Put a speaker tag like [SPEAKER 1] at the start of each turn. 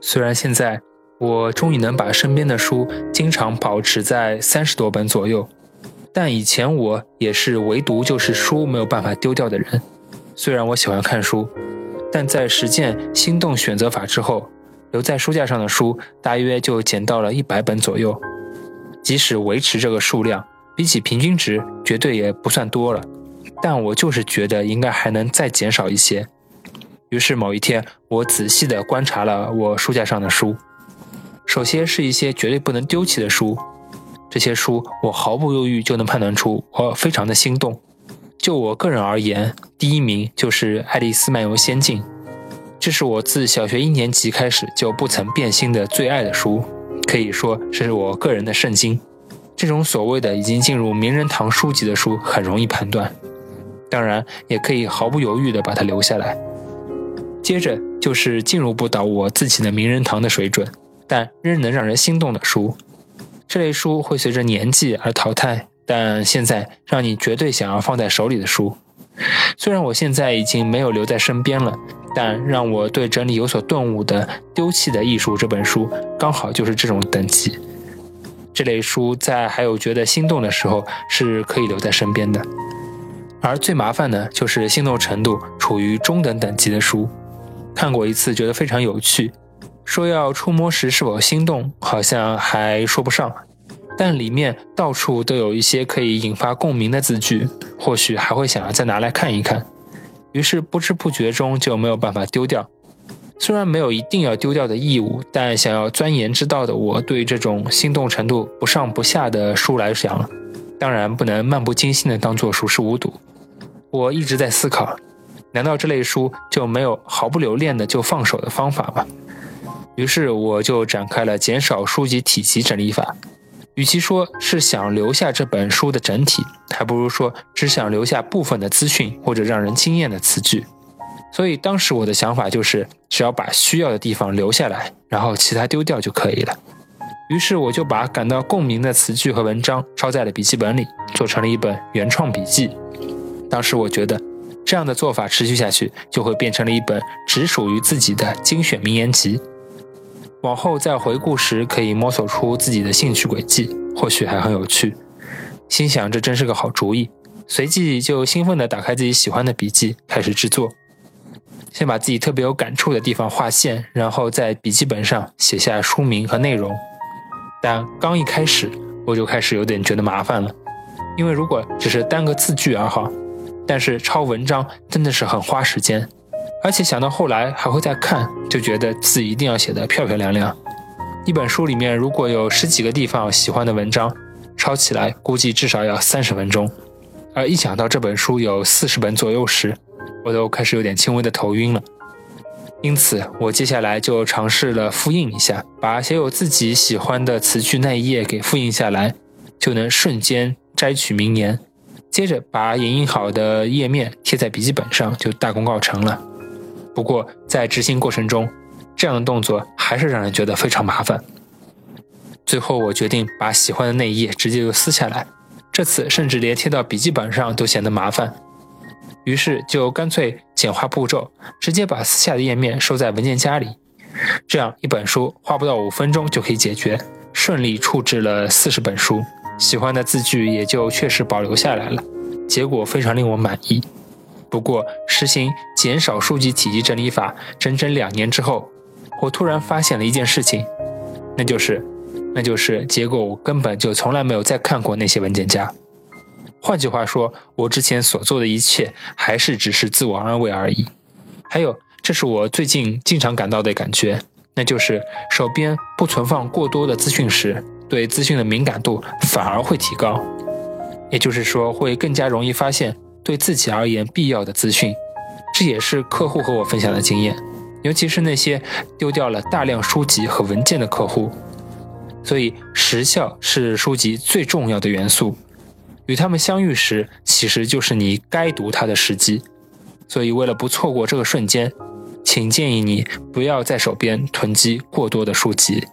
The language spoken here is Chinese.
[SPEAKER 1] 虽然现在我终于能把身边的书经常保持在三十多本左右，但以前我也是唯独就是书没有办法丢掉的人。虽然我喜欢看书，但在实践心动选择法之后，留在书架上的书大约就减到了一百本左右。即使维持这个数量，比起平均值绝对也不算多了，但我就是觉得应该还能再减少一些。于是某一天，我仔细地观察了我书架上的书，首先是一些绝对不能丢弃的书，这些书我毫不犹豫就能判断出我非常的心动。就我个人而言，第一名就是《爱丽丝漫游仙境》，这是我自小学一年级开始就不曾变心的最爱的书，可以说是我个人的圣经。这种所谓的已经进入名人堂书籍的书很容易判断，当然也可以毫不犹豫地把它留下来。接着就是进入不到我自己的名人堂的水准，但仍能让人心动的书。这类书会随着年纪而淘汰，但现在让你绝对想要放在手里的书。虽然我现在已经没有留在身边了，但让我对整理有所顿悟的《丢弃的艺术》这本书，刚好就是这种等级。这类书在还有觉得心动的时候是可以留在身边的，而最麻烦的就是心动程度处于中等等级的书。看过一次，觉得非常有趣。说要触摸时是否心动，好像还说不上。但里面到处都有一些可以引发共鸣的字句，或许还会想要再拿来看一看。于是不知不觉中就没有办法丢掉。虽然没有一定要丢掉的义务，但想要钻研之道的我，对这种心动程度不上不下的书来讲，当然不能漫不经心的当做熟视无睹。我一直在思考。难道这类书就没有毫不留恋的就放手的方法吗？于是我就展开了减少书籍体积整理法。与其说是想留下这本书的整体，还不如说只想留下部分的资讯或者让人惊艳的词句。所以当时我的想法就是，只要把需要的地方留下来，然后其他丢掉就可以了。于是我就把感到共鸣的词句和文章抄在了笔记本里，做成了一本原创笔记。当时我觉得。这样的做法持续下去，就会变成了一本只属于自己的精选名言集。往后在回顾时，可以摸索出自己的兴趣轨迹，或许还很有趣。心想这真是个好主意，随即就兴奋地打开自己喜欢的笔记，开始制作。先把自己特别有感触的地方划线，然后在笔记本上写下书名和内容。但刚一开始，我就开始有点觉得麻烦了，因为如果只是单个字句而好。但是抄文章真的是很花时间，而且想到后来还会再看，就觉得字一定要写得漂漂亮亮。一本书里面如果有十几个地方喜欢的文章，抄起来估计至少要三十分钟。而一想到这本书有四十本左右时，我都开始有点轻微的头晕了。因此，我接下来就尝试了复印一下，把写有自己喜欢的词句那一页给复印下来，就能瞬间摘取名言。接着把影印好的页面贴在笔记本上，就大功告成了。不过在执行过程中，这样的动作还是让人觉得非常麻烦。最后我决定把喜欢的那一页直接就撕下来，这次甚至连贴到笔记本上都显得麻烦。于是就干脆简化步骤，直接把撕下的页面收在文件夹里。这样一本书花不到五分钟就可以解决，顺利处置了四十本书。喜欢的字句也就确实保留下来了，结果非常令我满意。不过，实行减少书籍体积整理法整整两年之后，我突然发现了一件事情，那就是，那就是结果我根本就从来没有再看过那些文件夹。换句话说，我之前所做的一切还是只是自我安慰而已。还有，这是我最近经常感到的感觉，那就是手边不存放过多的资讯时。对资讯的敏感度反而会提高，也就是说，会更加容易发现对自己而言必要的资讯。这也是客户和我分享的经验，尤其是那些丢掉了大量书籍和文件的客户。所以，时效是书籍最重要的元素。与他们相遇时，其实就是你该读它的时机。所以，为了不错过这个瞬间，请建议你不要在手边囤积过多的书籍。